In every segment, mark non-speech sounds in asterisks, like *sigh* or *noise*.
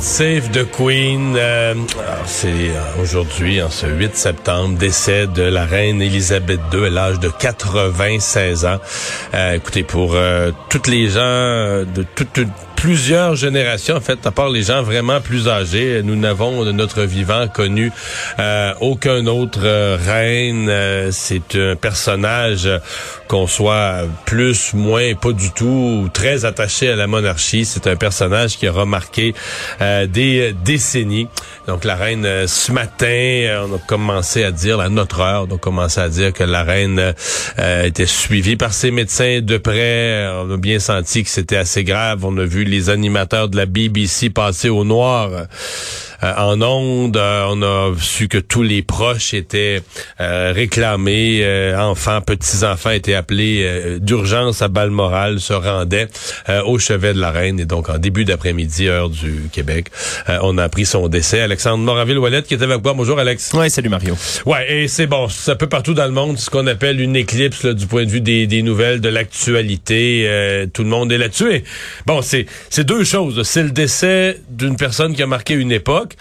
Save the Queen. Euh, alors, c'est euh, aujourd'hui, en ce 8 septembre, décès de la reine Élisabeth II à l'âge de 96 ans. Euh, écoutez, pour euh, toutes les gens euh, de toutes plusieurs générations, en fait, à part les gens vraiment plus âgés, nous n'avons de notre vivant connu euh, aucun autre euh, reine. Euh, c'est un personnage qu'on soit plus, moins, pas du tout, très attaché à la monarchie. C'est un personnage qui a remarqué euh, des décennies. Donc la reine, euh, ce matin, on a commencé à dire, à notre heure, on a commencé à dire que la reine euh, était suivie par ses médecins de près. On a bien senti que c'était assez grave. On a vu les animateurs de la BBC passer au noir en ondes. Euh, on a su que tous les proches étaient euh, réclamés. euh, enfants, petits-enfants étaient appelés euh, d'urgence à Balmoral, se rendaient euh, au chevet de la reine. Et donc, en début d'après-midi, heure du Québec, euh, on a appris son décès. Alexandre Moraville-Wallet qui était avec moi. Bonjour, Alex. Ouais, salut Mario. Ouais, et c'est bon, c'est un peu partout dans le monde ce qu'on appelle une éclipse là, du point de vue des, des nouvelles, de l'actualité. Euh, tout le monde est là-dessus. Bon, c'est deux choses. C'est le décès d'une personne qui a marqué une époque.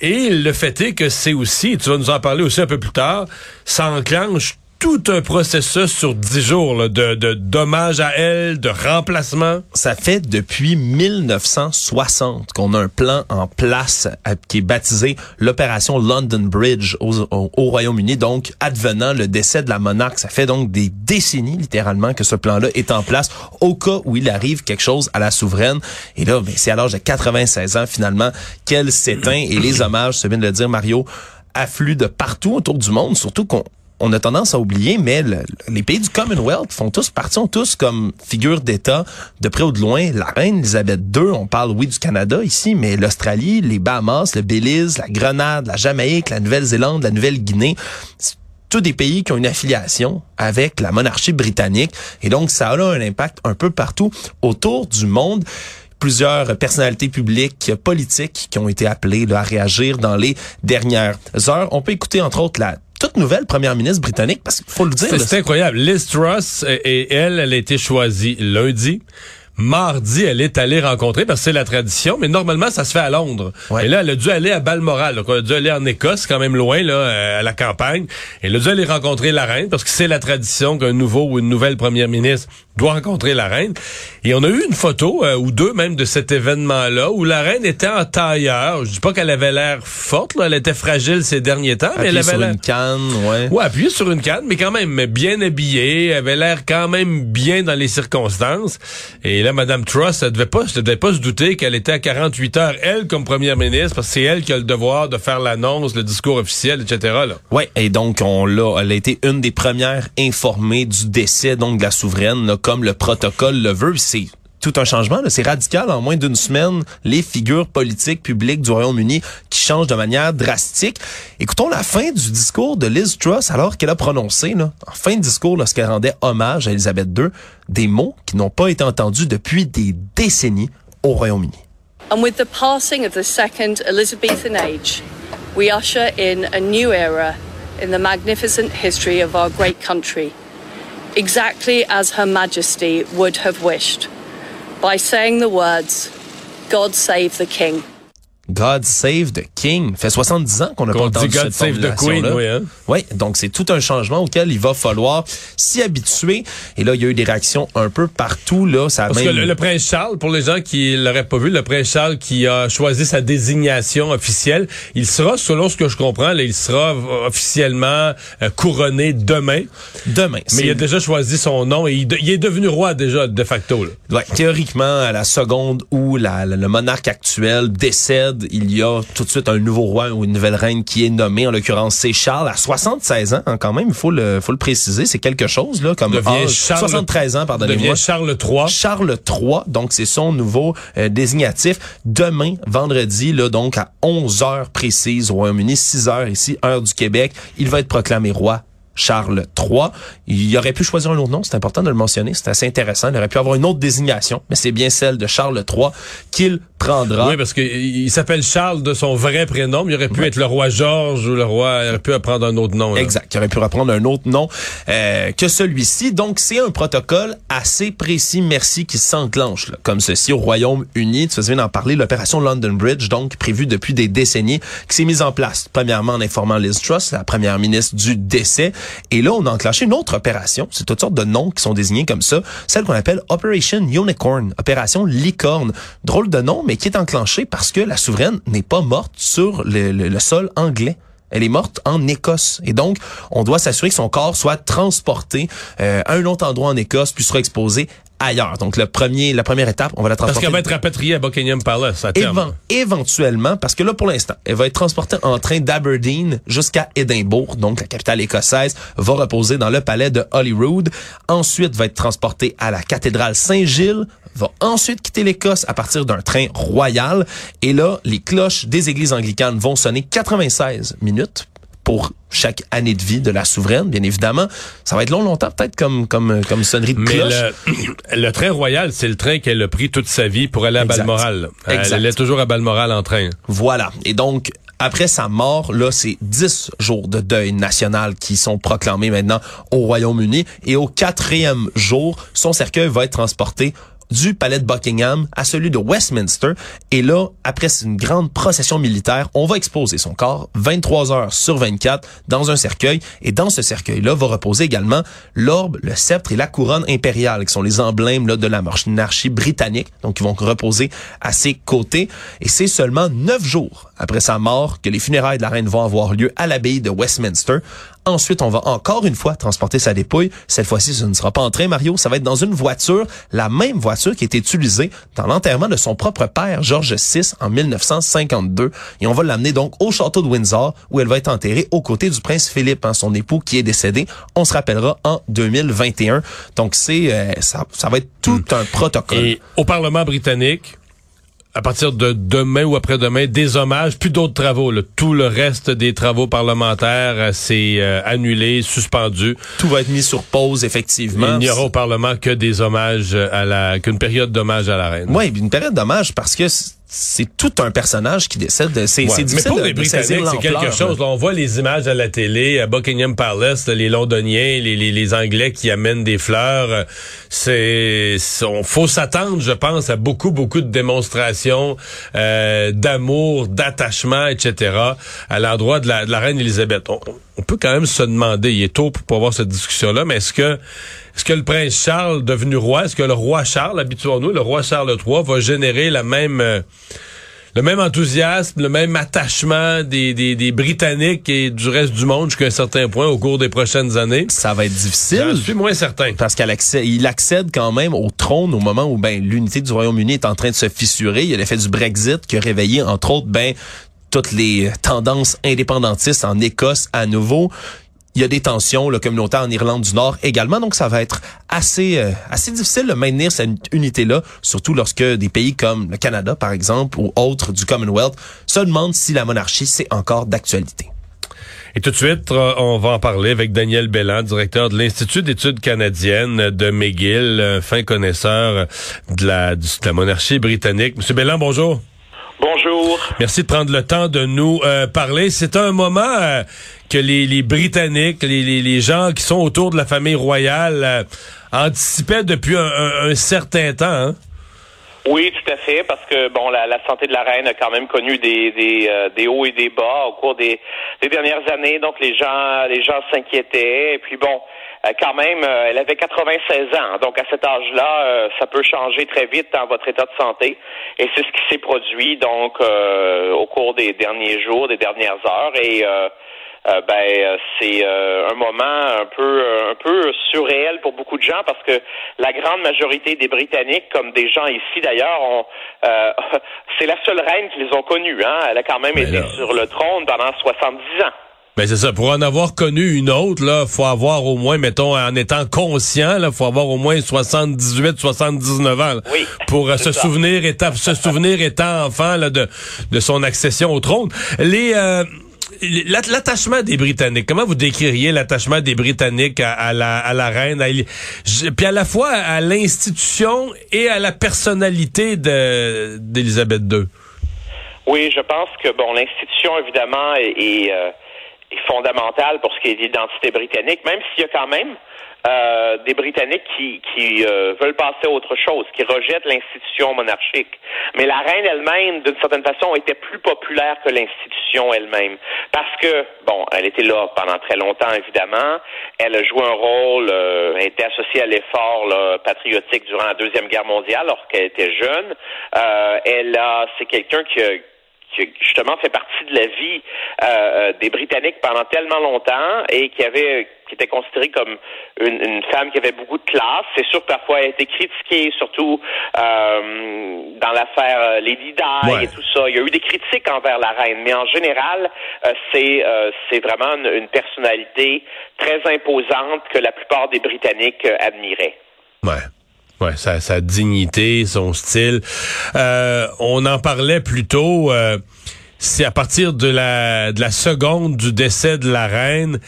Et le fait est que c'est aussi, tu vas nous en parler aussi un peu plus tard, ça enclenche tout un processus sur dix jours là, de, d'hommage à elle, de remplacement. Ça fait depuis 1960 qu'on a un plan en place euh, qui est baptisé l'opération London Bridge au, au- au Royaume-Uni. Donc, advenant le décès de la monarque, ça fait donc des décennies littéralement que ce plan-là est en place au cas où il arrive quelque chose à la souveraine. Et là, ben, c'est à l'âge de 96 ans finalement qu'elle s'éteint et les hommages, tu viens de le dire Mario, affluent de partout autour du monde, surtout qu'on on a tendance à oublier, mais le- les pays du Commonwealth font tous partie, ont tous comme figure d'État, de près ou de loin, la reine Elisabeth II, on parle, oui, du Canada ici, mais l'Australie, les Bahamas, le Belize, la Grenade, la Jamaïque, la Nouvelle-Zélande, la Nouvelle-Guinée, tous des pays qui ont une affiliation avec la monarchie britannique, et donc ça a un impact un peu partout autour du monde. Plusieurs personnalités publiques, politiques qui ont été appelées à réagir dans les dernières heures. On peut écouter entre autres la toute nouvelle première ministre britannique parce qu'il faut le dire. C'est incroyable. Liz Truss, et, et elle, elle a été choisie lundi. Mardi, elle est allée rencontrer, parce que c'est la tradition, mais normalement, ça se fait à Londres. Ouais. Et là, elle a dû aller à Balmoral. Donc, elle a dû aller en Écosse, quand même loin, là, euh, à la campagne. Elle a dû aller rencontrer la reine, parce que c'est la tradition qu'un nouveau ou une nouvelle première ministre doit rencontrer la reine. Et on a eu une photo, euh, ou deux même, de cet événement-là, où la reine était en tailleur. Je dis pas qu'elle avait l'air forte, là. Elle était fragile ces derniers temps, mais elle appuyée avait sur une canne, ouais. Ouais, appuyé sur une canne, mais quand même bien habillée, avait l'air quand même bien dans les circonstances. Et là, Madame Truss, elle devait pas, devait pas se douter qu'elle était à 48 heures, elle, comme première ministre, parce que c'est elle qui a le devoir de faire l'annonce, le discours officiel, etc.. Ouais, et donc on l'a, elle a été une des premières informées du décès donc de la souveraine, comme le protocole le veut. C'est tout un changement, c'est radical. En moins d'une semaine, les figures politiques publiques du Royaume-Uni qui changent de manière drastique. Écoutons la fin du discours de Liz Truss alors qu'elle a prononcé, là, en fin de discours, lorsqu'elle rendait hommage à Elisabeth II, des mots qui n'ont pas été entendus depuis des décennies au Royaume-Uni. And with the passing of the second Elizabethan age, we usher in a new era in the magnificent history of our great country, exactly as Her Majesty would have wished, by saying the words, God save the King. God Save the King. Ça fait 70 ans qu'on n'a pas entendu dit God cette Save the Queen, oui, hein? Oui, donc c'est tout un changement auquel il va falloir s'y habituer. Et là, il y a eu des réactions un peu partout. Là, ça a Parce même... que le, le prince Charles, pour les gens qui l'auraient pas vu, le prince Charles qui a choisi sa désignation officielle, il sera, selon ce que je comprends, là, il sera officiellement euh, couronné demain. Demain. Mais il a déjà choisi son nom et il, de- il est devenu roi déjà de facto. Là. Ouais, théoriquement, à la seconde où la- la- le monarque actuel décède, il y a tout de suite un nouveau roi ou une nouvelle reine qui est nommée. En l'occurrence, c'est Charles à 76 ans, hein, quand même. Il faut le, faut le préciser. C'est quelque chose, là, comme Devient âge. Charles- 73 ans, pardonnez-moi. devient Charles III. Charles III, donc c'est son nouveau euh, désignatif. Demain, vendredi, là, donc à 11 heures précises au Royaume-Uni, 6 heures ici, heure du Québec, il va être proclamé roi. Charles III. Il aurait pu choisir un autre nom, c'est important de le mentionner, c'est assez intéressant. Il aurait pu avoir une autre désignation, mais c'est bien celle de Charles III qu'il prendra. Oui, parce qu'il il s'appelle Charles de son vrai prénom, mais il aurait pu être le roi Georges ou le roi, il aurait pu prendre un autre nom. là. Exact. Il aurait pu reprendre un autre nom euh, que celui-ci. Donc, c'est un protocole assez précis, merci, qui s'enclenche là, comme ceci au Royaume-Uni. Tu faisais d'en parler, l'opération London Bridge, donc prévue depuis des décennies, qui s'est mise en place. Premièrement, en informant Liz Truss, la première ministre du décès. Et là, on a enclenché une autre opération. C'est toutes sortes de noms qui sont désignés comme ça. Celle qu'on appelle Operation Unicorn, opération licorne. Drôle de nom, mais qui est enclenchée parce que la souveraine n'est pas morte sur le- sol anglais. Elle est morte en Écosse. Et donc, on doit s'assurer que son corps soit transporté euh, à un autre endroit en Écosse, puis sera exposé ailleurs. Donc, le premier, la première étape, on va la Parce transporter. qu'elle va être rapatriée à Buckingham Palace à terme. Éven- éventuellement, parce que là, pour l'instant, elle va être transportée en train d'Aberdeen jusqu'à Édimbourg, donc la capitale écossaise, va reposer dans le palais de Holyrood. Ensuite, va être transportée à la cathédrale Saint-Gilles, va ensuite quitter l'Écosse à partir d'un train royal. Et là, les cloches des églises anglicanes vont sonner 96 minutes pour chaque année de vie de la souveraine, bien évidemment. Ça va être long, longtemps, peut-être comme comme comme sonnerie de Mais cloche. le, *clears throat* le train royal, c'est le train qu'elle a pris toute sa vie pour aller à Exact. Balmoral. Elle Exact. allait toujours à Balmoral en train. Voilà. Et donc, après sa mort, là, c'est 10 jours de deuil national qui sont proclamés maintenant au Royaume-Uni. Et au quatrième jour, son cercueil va être transporté du palais de Buckingham à celui de Westminster. Et là, après une grande procession militaire, on va exposer son corps 23 heures sur 24 dans un cercueil. Et dans ce cercueil-là va reposer également l'orbe, le sceptre et la couronne impériale, qui sont les emblèmes de la monarchie britannique. Donc, ils vont reposer à ses côtés. Et c'est seulement neuf jours après sa mort que les funérailles de la reine vont avoir lieu à l'abbaye de Westminster. Ensuite, on va encore une fois transporter sa dépouille. Cette fois-ci, ce ne sera pas en train, Mario. Ça va être dans une voiture, la même voiture qui a été utilisée dans l'enterrement de son propre père, George VI, en 1952. Et on va l'amener donc au château de Windsor, où elle va être enterrée aux côtés du prince Philippe, hein, son époux qui est décédé. On se rappellera en 2021. Donc, c'est euh, ça, ça va être tout un protocole. Et au Parlement britannique, à partir de demain ou après-demain, des hommages, plus d'autres travaux. là. Tout le reste des travaux parlementaires, euh, c'est euh, annulé, suspendu. Tout va être mis sur pause, effectivement. Il n'y aura au Parlement que des hommages à la, qu'une période d'hommage à la reine. Oui, une période d'hommage parce que c'est tout un personnage qui décède. C'est Ouais. c'est Mais difficile pour les Britanniques, c'est quelque chose. là. On voit les images à la télé, à Buckingham Palace, là, les Londoniens, les, les, les Anglais qui amènent des fleurs. C'est, on faut s'attendre, je pense, à beaucoup, beaucoup de démonstrations euh, d'amour, d'attachement, etc. à l'endroit de la, de la reine Élisabeth. On, on peut quand même se demander, il est tôt pour pouvoir avoir cette discussion-là, mais est-ce que est-ce que le prince Charles devenu roi, est-ce que le roi Charles, habituons-nous, le roi Charles III va générer la même euh, le même enthousiasme, le même attachement des, des, des Britanniques et du reste du monde jusqu'à un certain point au cours des prochaines années? Ça va être difficile. suis moins certain. Parce qu'il accède, il accède quand même au trône au moment où ben l'unité du Royaume-Uni est en train de se fissurer. Il y a l'effet du Brexit qui a réveillé entre autres ben toutes les tendances indépendantistes en Écosse à nouveau. Il y a des tensions le communautaire en Irlande du Nord également, donc ça va être assez euh, assez difficile de maintenir cette unité-là, surtout lorsque des pays comme le Canada, par exemple, ou autres du Commonwealth se demandent si la monarchie c'est encore d'actualité. Et tout de suite, euh, on va en parler avec Daniel Belland, directeur de l'Institut d'études canadiennes de McGill, fin connaisseur de la, de la monarchie britannique. Monsieur Belland, bonjour. Bonjour. Merci de prendre le temps de nous euh, parler. C'est un moment euh, que les, les Britanniques, les, les, les gens qui sont autour de la famille royale euh, anticipaient depuis un, un- un certain temps. hein? Oui, tout à fait, parce que bon, la, la santé de la reine a quand même connu des des, euh, des hauts et des bas au cours des, des dernières années. Donc les gens les gens s'inquiétaient. Et puis bon, quand même, euh, elle avait 96 ans. Donc à cet âge-là, euh, ça peut changer très vite dans votre état de santé. Et c'est ce qui s'est produit donc euh, au cours des derniers jours, des dernières heures. Et euh, ben c'est un moment un peu un peu surréel pour beaucoup de gens parce que la grande majorité des Britanniques, comme des gens ici d'ailleurs, ont *laughs* c'est la seule reine qu'ils ont connue. Hein? Elle a quand même été sur le trône pendant 70 ans. Ben c'est ça. Pour en avoir connu une autre, là, faut avoir au moins, mettons, en étant conscient, là, faut avoir au moins 78, 79 ans oui, pour euh, se souvenir étant, se souvenir étant enfant là, de de son accession au trône. Les euh, L'attachement des Britanniques, comment vous décririez l'attachement des Britanniques à, la, à la reine, puis à la fois à l'institution et à la personnalité d'Élisabeth II? Oui, je pense que bon, l'institution évidemment est, euh, est fondamentale pour ce qui est l'identité britannique, même s'il y a quand même euh, des Britanniques qui, qui euh, veulent passer à autre chose, qui rejettent l'institution monarchique. Mais la reine elle-même, d'une certaine façon, était plus populaire que l'institution elle-même. Parce que, bon, elle était là pendant très longtemps, évidemment. Elle a joué un rôle, euh, elle était associée à l'effort patriotique durant la Deuxième Guerre mondiale, lorsqu'elle était jeune. Euh, elle a, c'est quelqu'un qui a qui justement fait partie de la vie euh, euh, des Britanniques pendant tellement longtemps et qui avait qui était considérée comme une, une, femme qui avait beaucoup de classe. C'est sûr que parfois elle a été critiquée, surtout euh, dans l'affaire Lady Di et tout ça. Il y a eu des critiques envers la reine, mais en général, c'est c'est vraiment une, une, personnalité très imposante que la plupart des Britanniques admiraient. Ouais. Ouais, sa, sa dignité, son style. Euh, on en parlait plus tôt. Euh, c'est à partir de la, de la seconde du décès de la reine,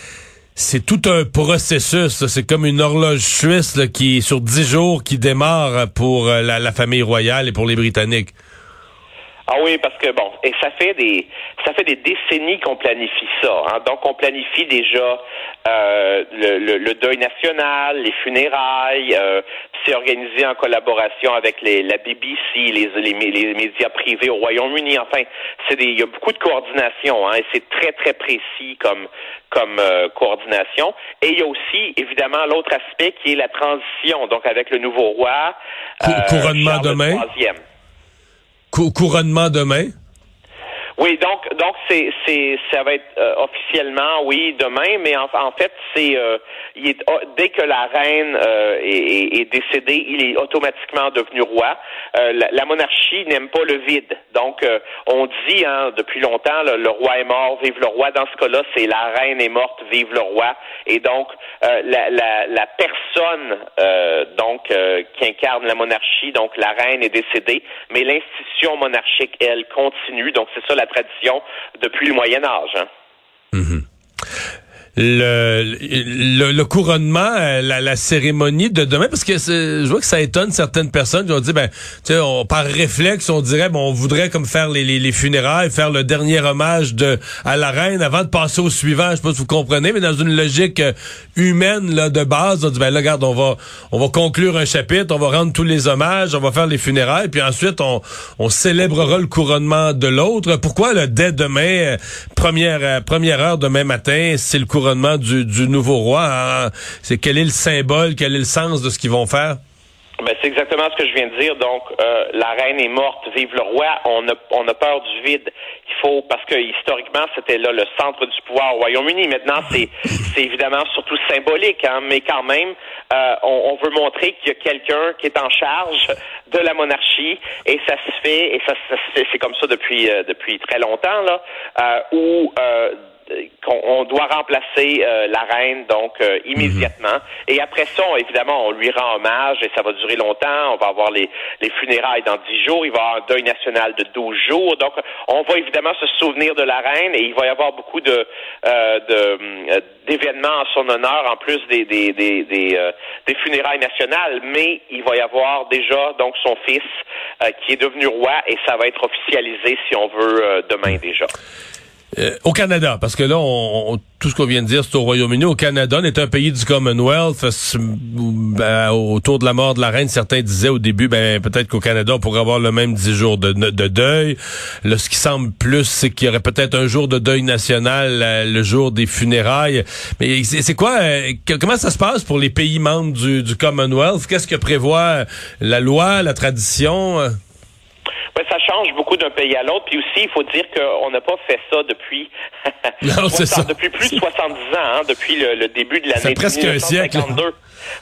c'est tout un processus. C'est comme une horloge suisse qui, sur dix jours, qui démarre pour euh, la famille royale et pour les Britanniques. Ah oui, parce que bon, et ça fait des ça fait des décennies qu'on planifie ça. Hein. Donc on planifie déjà euh, le, le, deuil national, les funérailles. Euh, c'est organisé en collaboration avec les, la BBC, les, les, les médias privés au Royaume-Uni. Enfin, c'est il y a beaucoup de coordination. Hein, et c'est très très précis comme comme euh, coordination. Et il y a aussi évidemment l'autre aspect qui est la transition. Donc avec le nouveau roi. couronnement demain couronnement demain? Oui, donc donc c'est c'est ça va être euh, officiellement oui demain, mais en, en fait c'est euh, il est oh, dès que la reine euh, est, est, décédée, il est automatiquement devenu roi. La, la, monarchie n'aime pas le vide, donc on dit hein, depuis longtemps le, roi est mort, vive le roi. Dans ce cas-là, c'est la reine est morte, vive le roi. Et donc la, la, la, personne donc qui incarne la monarchie, donc la reine est décédée, mais l'institution monarchique elle continue. Donc c'est ça la tradition depuis le Moyen Âge. Hein. Mhm. Le, le, couronnement, euh, la, la, cérémonie de demain, parce que je vois que ça étonne certaines personnes qui ont dit, ben, tu sais, par réflexe, on dirait, bon, on voudrait comme faire les, les, les, funérailles, faire le dernier hommage de à la reine avant de passer au suivant. Je sais pas si vous comprenez, mais dans une logique euh, humaine là de base, on dit, ben là, regarde, on va on va conclure un chapitre, on va rendre tous les hommages, on va faire les funérailles, puis ensuite on on célébrera le couronnement de l'autre. Pourquoi le dès demain, euh, première première heure demain matin, c'est le couronnement du, nouveau roi. Hein? C'est quel est le symbole, quel est le sens de ce qu'ils vont faire? Ben, c'est exactement ce que je viens de dire. Donc, euh, la reine est morte, vive le roi. On a, on a peur du vide. Il faut, parce que historiquement, c'était là le centre du pouvoir au Royaume-Uni. Maintenant, c'est, *laughs* c'est évidemment surtout symbolique, hein, mais quand même, euh, on, veut montrer qu'il y a quelqu'un qui est en charge de la monarchie, et ça se fait, et ça, c'est comme ça depuis euh, depuis très longtemps là, où qu'on doit remplacer euh, la reine donc euh, immédiatement. Et après ça, évidemment, on lui rend hommage et ça va durer longtemps. On va avoir les, les funérailles dans dix jours. Il va y avoir un deuil national de douze jours. Donc, on va évidemment se souvenir de la reine et il va y avoir beaucoup de euh, d'événements en son honneur en plus des des des des, des, funérailles nationales. Mais il va y avoir déjà donc son fils qui est devenu roi et ça va être officialisé si on veut demain déjà. Euh, au Canada, parce que là, on, tout ce qu'on vient de dire, c'est au Royaume-Uni. Au Canada, on est un pays du Commonwealth. Ben, autour de la mort de la reine, certains disaient au début, ben peut-être qu'au Canada, on pourrait avoir le même dix jours de, de deuil. Là, ce qui semble plus, c'est qu'il y aurait peut-être un jour de deuil national euh, le jour des funérailles. Mais c'est quoi, euh, comment ça se passe pour les pays membres du Commonwealth? Qu'est-ce que prévoit la loi, la tradition? Ouais, ça change beaucoup d'un pays à l'autre. Puis aussi, il faut dire qu'on n'a pas fait ça depuis *laughs* non, c'est ça. depuis plus de 70 ans, hein, depuis le, début de l'année presque un siècle.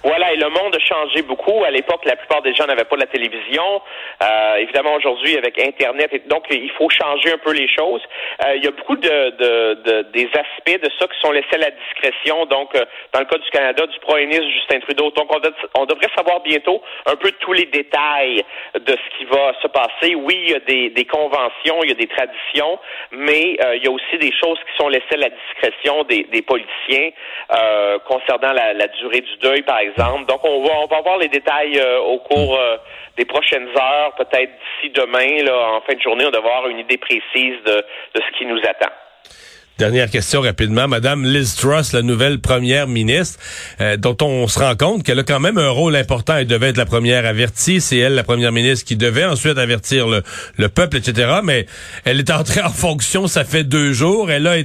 Voilà, et le monde a changé beaucoup. À l'époque, la plupart des gens n'avaient pas la télévision. Euh, évidemment, aujourd'hui, avec Internet, et donc il faut changer un peu les choses. Euh, il y a beaucoup de, de, de, des aspects de ça qui sont laissés à la discrétion. Donc, euh, dans le cas du Canada, du premier ministre Justin Trudeau. Donc, on, devrait savoir bientôt un peu tous les détails de ce qui va se passer. Oui, il y a des, des conventions, il y a des traditions, mais euh, il y a aussi des choses qui sont laissées à la discrétion des, des politiciens euh, concernant la, durée du deuil, Donc, on va, on voir les détails euh, au cours euh, des prochaines heures, peut-être d'ici demain, là, en fin de journée, on va avoir une idée précise de ce qui nous attend. Dernière question rapidement. Madame Liz Truss, la nouvelle première ministre, euh, dont on se rend compte qu'elle a quand même un rôle important. Elle devait être la première avertie. C'est elle, la première ministre, qui devait ensuite avertir le, le, peuple, etc. Mais elle est entrée en fonction, ça fait deux jours. Elle a,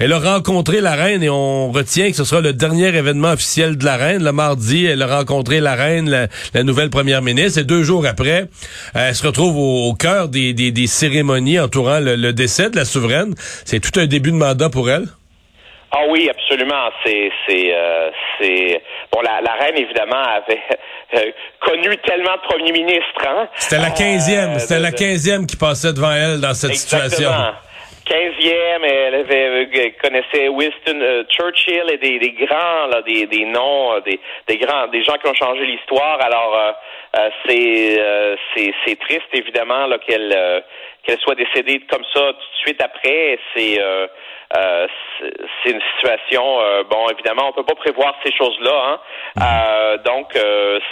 elle a rencontré la reine et on retient que ce sera le dernier événement officiel de la reine. Le mardi, elle a rencontré la reine, la, nouvelle première ministre. Et deux jours après, elle se retrouve au, cœur des, des, des, cérémonies entourant le, le décès de la souveraine. C'est tout un début de pour elle? Ah oui, absolument. C'est c'est euh, c'est bon. La, la, reine évidemment avait euh, connu tellement de premiers ministres. Hein? C'était la quinzième. Euh, C'était la quinzième qui passait devant elle dans cette situation. 15e, elle avait connaissait Winston Churchill et des, des grands là, des, des noms, des, des grands, des gens qui ont changé l'histoire. Alors c'est c'est c'est triste évidemment là qu'elle qu'elle soit décédée comme ça tout de suite après. C'est euh, c'est une situation, euh, bon, évidemment, on peut pas prévoir ces choses-là, hein. Mhm. Euh, donc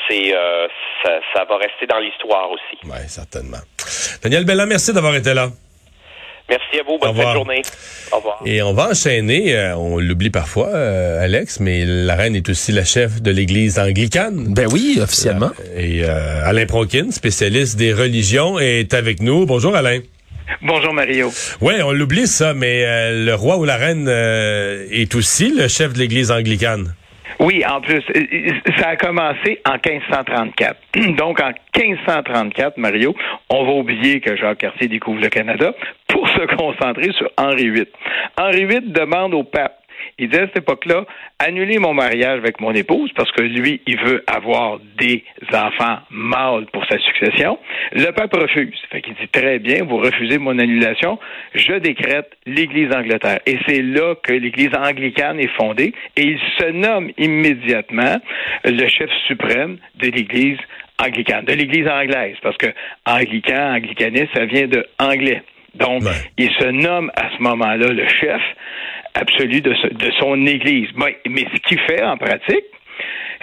c'est ça, ça, va rester dans l'histoire aussi. Oui, certainement. Daniel Bella, merci d'avoir été là. Merci à vous. Bonne fin de journée. Au revoir. Et on va enchaîner, on l'oublie parfois, Alex, mais la reine est aussi la chef de l'Église anglicane. Ben oui, officiellement. et Alain Pronkin, spécialiste des religions, est avec nous. Bonjour Alain. Bonjour Mario. Oui, on l'oublie ça, mais euh, le roi ou la reine euh, est aussi le chef de l'Église anglicane. Oui, en plus, euh, ça a commencé en 1534. *clears throat* Donc, en 1534, Mario, on va oublier que Jacques Cartier découvre le Canada pour se concentrer sur Henri VIII. Henri VIII demande au pape il dit à cette époque-là, annuler mon mariage avec mon épouse parce que lui, il veut avoir des enfants mâles pour sa succession. Le pape refuse. Fait qu'il dit très bien, vous refusez mon annulation, je décrète l'Église Angleterre. Et c'est là que l'Église anglicane est fondée et il se nomme immédiatement le chef suprême de l'Église anglicane, de l'Église anglaise, parce que anglican, anglicaniste, ça vient de anglais. Donc, il se nomme à ce moment-là le chef absolu de, son Église. Mais, ce qu'il fait en pratique,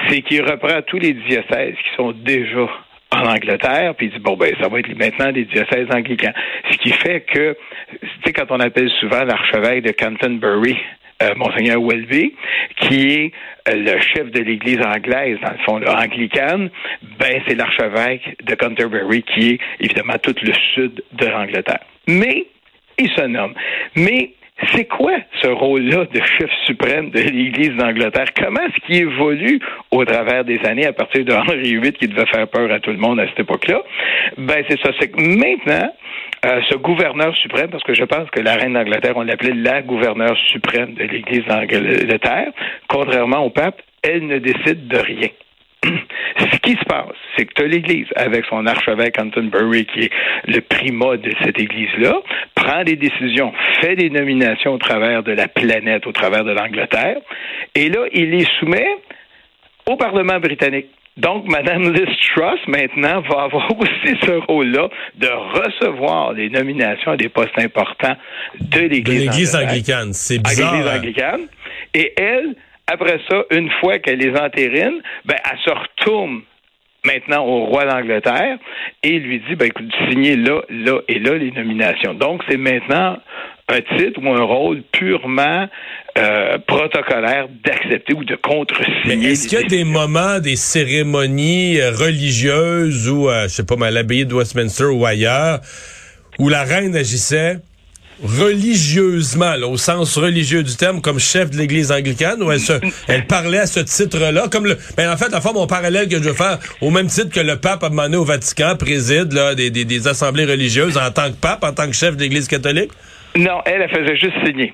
c'est qu'il reprend tous les diocèses qui sont déjà en Angleterre, puis il dit bon ben ça va être maintenant des diocèses anglicans. Ce qui fait que, tu sais, quand on appelle souvent l'archevêque de Canterbury, euh, Monseigneur Welby, qui est euh, le chef de l'Église anglaise, dans le fond, anglicane, ben c'est l'archevêque de Canterbury qui est évidemment tout le sud de l'Angleterre. Mais il se nomme. Mais c'est quoi ce rôle-là de chef suprême de l'Église d'Angleterre? Comment est-ce qu'il évolue au travers des années à partir de Henri VIII qui devait faire peur à tout le monde à cette époque-là? Ben, c'est ça. C'est que maintenant, euh, ce gouverneur suprême, parce que je pense que la reine d'Angleterre, on l'appelait la gouverneure suprême de l'Église d'Angleterre, contrairement au pape, elle ne décide de rien. *clears throat* Ce qui se passe, c'est que tu as l'Église, avec son archevêque Canterbury, qui est le primat de cette Église-là, prend des décisions, fait des nominations au travers de la planète, au travers de l'Angleterre, et là, il les soumet au Parlement britannique. Donc, Mme Liz Truss, maintenant, va avoir *laughs* aussi ce rôle-là de recevoir les nominations à des postes importants de l'Église anglicane. C'est bizarre. L'Église hein? anglicane. Et elle, après ça, une fois qu'elle les entérine, ben, elle se retourne maintenant au roi d'Angleterre et lui dit, ben, écoute, signez là, là et là les nominations. Donc, c'est maintenant un titre ou un rôle purement euh, protocolaire d'accepter ou de contresigner. Est-ce qu'il y a des moments, des cérémonies euh, religieuses ou, euh, je sais pas, à l'abbaye de Westminster ou ailleurs, où la reine agissait religieusement, au sens religieux du terme, comme chef de l'Église anglicane, ou elle, se, elle parlait à ce titre-là, comme le, ben en fait, la forme, mon parallèle que je veux faire, au même titre que le pape a demandé au Vatican, préside là, des, des, des assemblées religieuses en tant que pape, en tant que chef de l'Église catholique? Non, elle, elle faisait juste signer.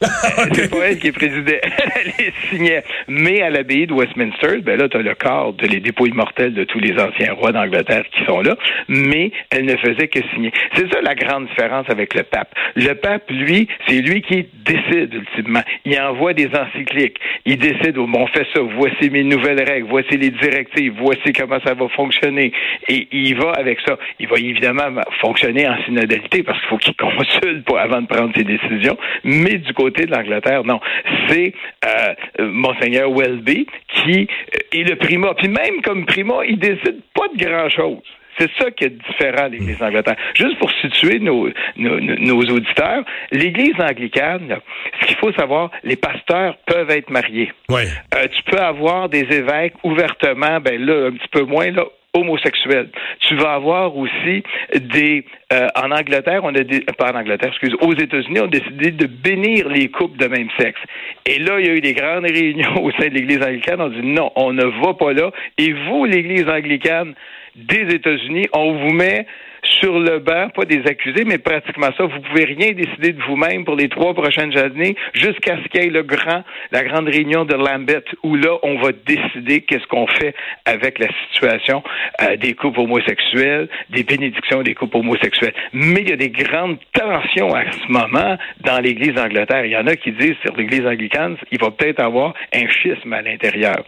*laughs* C'est pas elle qui présidait. *laughs* elle les signait. Mais à l'abbaye de Westminster, ben là, tu as le corps de les dépôts immortels de tous les anciens rois d'Angleterre qui sont là, mais elle ne faisait que signer. C'est ça la grande différence avec le pape. Le pape, lui, c'est lui qui décide ultimement. Il envoie des encycliques. Il décide, oh, bon, on fait ça, voici mes nouvelles règles, voici les directives, voici comment ça va fonctionner. Et il va avec ça. Il va évidemment fonctionner en synodalité parce qu'il faut qu'il *laughs* consulte pour, avant de prendre ses décisions, mais du côté de l'Angleterre, non. C'est euh, Monseigneur Welby qui est le primat. Puis même comme primat, il décide pas de grand-chose. C'est ça qui est différent de l'Église anglicane. Juste pour situer nos, nos, auditeurs, l'Église anglicane, ce qu'il faut savoir, les pasteurs peuvent être mariés. Ouais. Euh, tu peux avoir des évêques ouvertement, ben là, un petit peu moins, là, homosexuels. Tu vas avoir aussi des euh, en Angleterre, on a des, pas en Angleterre, excuse, aux États-Unis, on a décidé de bénir les couples de même sexe. Et là, il y a eu des grandes *laughs* réunions au sein de l'Église anglicane. On dit non, on ne va pas là. Et vous, l'Église anglicane des États-Unis, on vous met sur le banc, pas des accusés, mais pratiquement ça. Vous pouvez rien décider de vous-même pour les trois prochaines années jusqu'à ce qu'il y ait le grand, la grande réunion de Lambeth où là, on va décider qu'est-ce qu'on fait avec la situation euh, des couples homosexuels, des bénédictions des couples homosexuels. Mais il y a des grandes tensions à ce moment dans l'Église d'Angleterre. Il y en a qui disent sur l'Église anglicane, il va peut-être avoir un schisme à l'intérieur.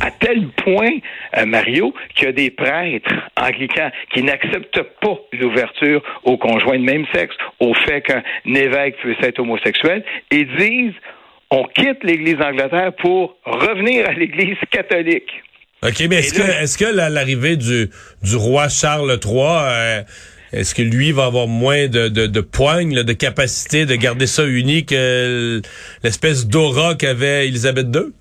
À tel point, euh, Mario, qu'il y a des prêtres anglicans qui n'acceptent pas l'ouverture aux conjoints de même sexe, au fait qu'un évêque puisse être homosexuel, et disent on quitte l'Église d'Angleterre pour revenir à l'Église catholique. OK, mais est-ce que, est-ce que l'arrivée du, du roi Charles III, euh, est-ce que lui va avoir moins de, de, de poigne, de capacité de garder ça unique, que l'espèce d'aura qu'avait Élisabeth II?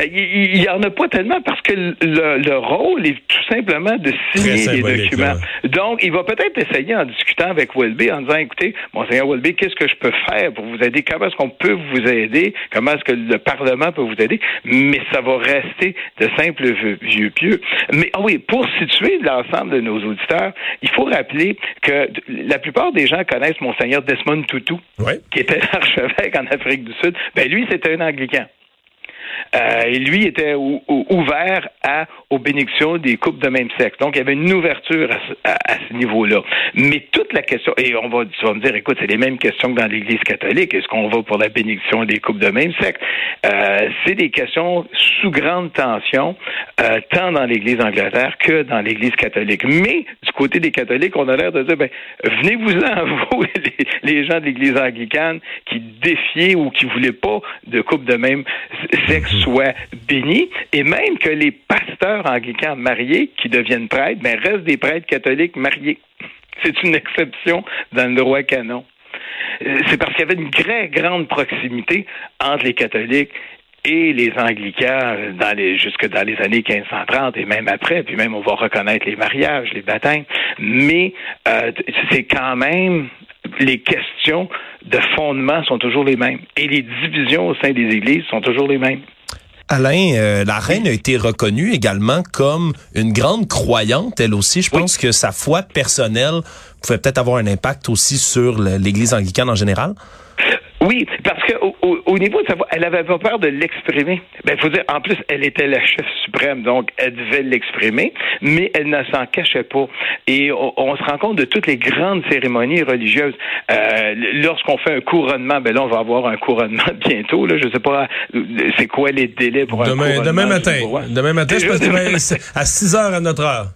Euh, il n'y en a pas tellement parce que le, rôle est tout simplement de signer les documents. Donc, il va peut-être essayer en discutant avec Welby, en disant, écoutez, Monseigneur Welby, qu'est-ce que je peux faire pour vous aider? Comment est-ce qu'on peut vous aider? Comment est-ce que le Parlement peut vous aider? Mais ça va rester de simples vieux pieux. Mais ah oui, pour situer l'ensemble de nos auditeurs, il faut rappeler que la plupart des gens connaissent Monseigneur Desmond Tutu, qui était *laughs* l'archevêque en Afrique du Sud. Ben lui, c'était un Anglican. Euh, et lui était ouvert à, aux bénédictions des couples de même sexe. Donc, il y avait une ouverture à, ce niveau-là. Mais toute la question, et on va, tu vas me dire, écoute, c'est les mêmes questions que dans l'Église catholique. Est-ce qu'on va pour la bénédiction des couples de même sexe? Euh, c'est des questions sous grande tension, euh, tant dans l'Église anglaise que dans l'Église catholique. Mais, du côté des catholiques, on a l'air de dire, ben, venez-vous-en, *laughs* vous, les, les, gens de l'Église anglicane, qui défiaient ou qui voulaient pas de couple de même sexe soit béni, et même que les pasteurs anglicans mariés qui deviennent prêtres, ben, restent des prêtres catholiques mariés. *laughs* C'est une exception dans le droit canon. Euh, c'est parce qu'il y avait une très grande proximité entre les catholiques et les anglicans jusque dans les années 1530 et même après, puis même on va reconnaître les mariages, les baptêmes, mais euh, c'est quand même les questions de fondement sont toujours les mêmes et les divisions au sein des églises sont toujours les mêmes. Alain, euh, la reine a été reconnue également comme une grande croyante, elle aussi. Je pense que sa foi personnelle pouvait peut-être avoir un impact aussi sur l'Église anglicane en général. Oui, parce qu'au au, niveau de sa voix, elle avait pas peur de l'exprimer. Ben, faut dire, en plus, elle était la chef suprême, donc elle devait l'exprimer, mais elle ne s'en cachait pas. Et on, se rend compte de toutes les grandes cérémonies religieuses. Euh, lorsqu'on fait un couronnement, ben là, on va avoir un couronnement *laughs* bientôt. Là, je sais pas, c'est quoi les délais pour un couronnement. Demain matin. Demain matin, je pense à 6 heures à notre heure.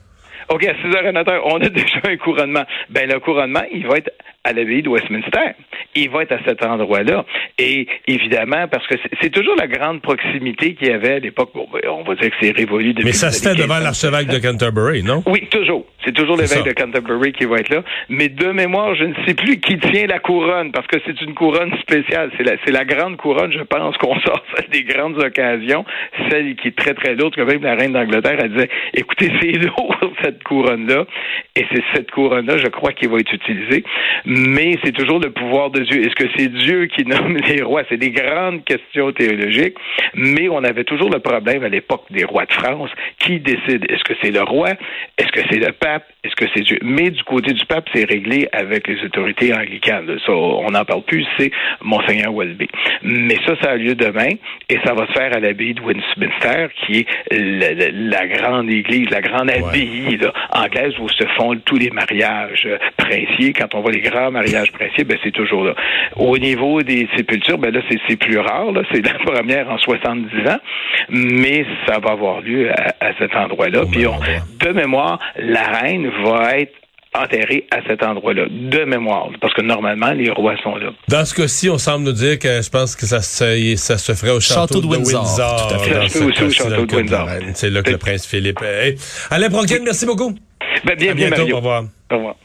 OK, à 6 heures à notre heure, on a *laughs* déjà un couronnement. Ben, le couronnement, il va être à l'abbaye de Westminster. Il va être à cet endroit-là. Et évidemment, parce que c'est toujours la grande proximité qu'il y avait à l'époque. Bon, ben, on va dire que c'est révolu depuis. Mais ça se fait devant l'archevêque de Canterbury, non? Oui, toujours. C'est toujours l'évêque de Canterbury qui va être là. Mais de mémoire, je ne sais plus qui tient la couronne, parce que c'est une couronne spéciale. C'est la, grande couronne, je pense, qu'on *laughs* sort des grandes occasions. Celle qui est très, très lourde, que même la reine d'Angleterre, elle disait, écoutez, *laughs* c'est lourd, cette couronne-là. Et c'est cette couronne-là, je crois, qui va être utilisée. Mais c'est toujours le pouvoir de Dieu. Est-ce que c'est Dieu qui *laughs* nomme les rois? C'est des grandes questions théologiques, mais on avait toujours le problème à l'époque des rois de France. Qui décide? Est-ce que c'est le roi? Est-ce que c'est le pape? Est-ce que c'est Dieu? Mais du côté du pape, c'est réglé avec les autorités anglicanes. Ça, on n'en parle plus, c'est Monseigneur Welby. Mais ça, ça a lieu demain et ça va se faire à l'abbaye de Westminster, qui est la, grande église, la grande abbaye anglaise où se font tous les mariages princiers. Quand on voit les grands mariages princiers, ben, c'est toujours là. Au niveau des sépultures, ben là, c'est plus rare. C'est *laughs* la première en 70 ans, mais ça va avoir lieu à, cet endroit-là. Puis on, de mémoire, la reine va être enterré à cet endroit-là, de mémoire, parce que normalement, les rois sont là. Dans ce cas-ci, on semble nous dire que je pense que ça se, ça se ferait au château, de, Windsor. Tout à fait. au château de Windsor. C'est là que le prince Philippe est. Alain Bronquin, merci beaucoup. Ben, bien, bien, Au revoir. Au revoir.